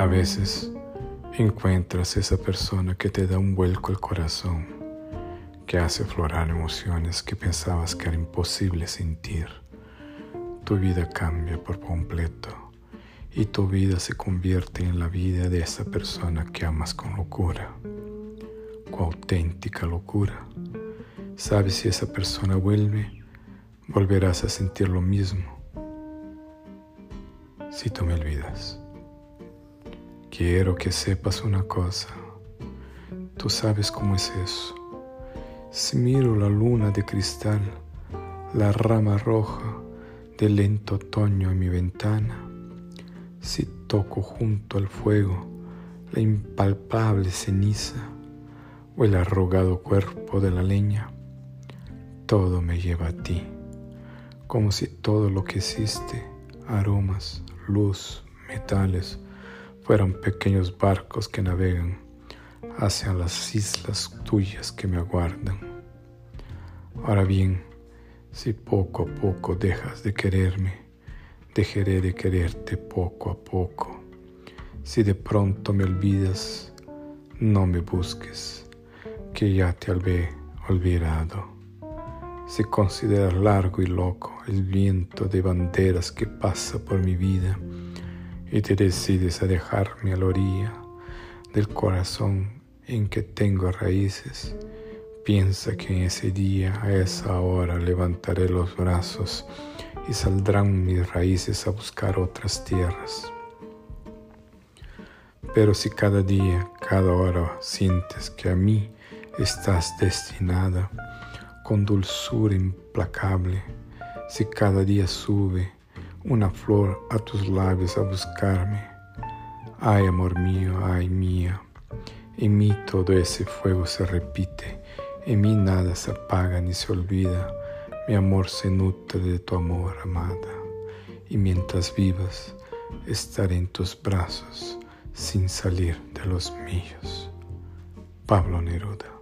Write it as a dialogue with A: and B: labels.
A: A veces encuentras esa persona que te da un vuelco al corazón, que hace aflorar emociones que pensabas que era imposible sentir. Tu vida cambia por completo y tu vida se convierte en la vida de esa persona que amas con locura, con auténtica locura. Sabes si esa persona vuelve, volverás a sentir lo mismo si tú me olvidas. Quiero que sepas una cosa, tú sabes cómo es eso. Si miro la luna de cristal, la rama roja del lento otoño en mi ventana, si toco junto al fuego la impalpable ceniza o el arrugado cuerpo de la leña, todo me lleva a ti, como si todo lo que existe, aromas, luz, metales, fueran pequeños barcos que navegan hacia las islas tuyas que me aguardan. Ahora bien, si poco a poco dejas de quererme, dejaré de quererte poco a poco. Si de pronto me olvidas, no me busques, que ya te habé olvidado. Si consideras largo y loco el viento de banderas que pasa por mi vida y te decides a dejarme a la orilla del corazón en que tengo raíces, piensa que en ese día, a esa hora, levantaré los brazos y saldrán mis raíces a buscar otras tierras. Pero si cada día, cada hora sientes que a mí estás destinada, con dulzura implacable, si cada día sube una flor a tus labios a buscarme, ay amor mío, ay mía, en mí todo ese fuego se repite, en mí nada se apaga ni se olvida, mi amor se nutre de tu amor, amada, y mientras vivas, estaré en tus brazos sin salir de los míos. Pablo Neruda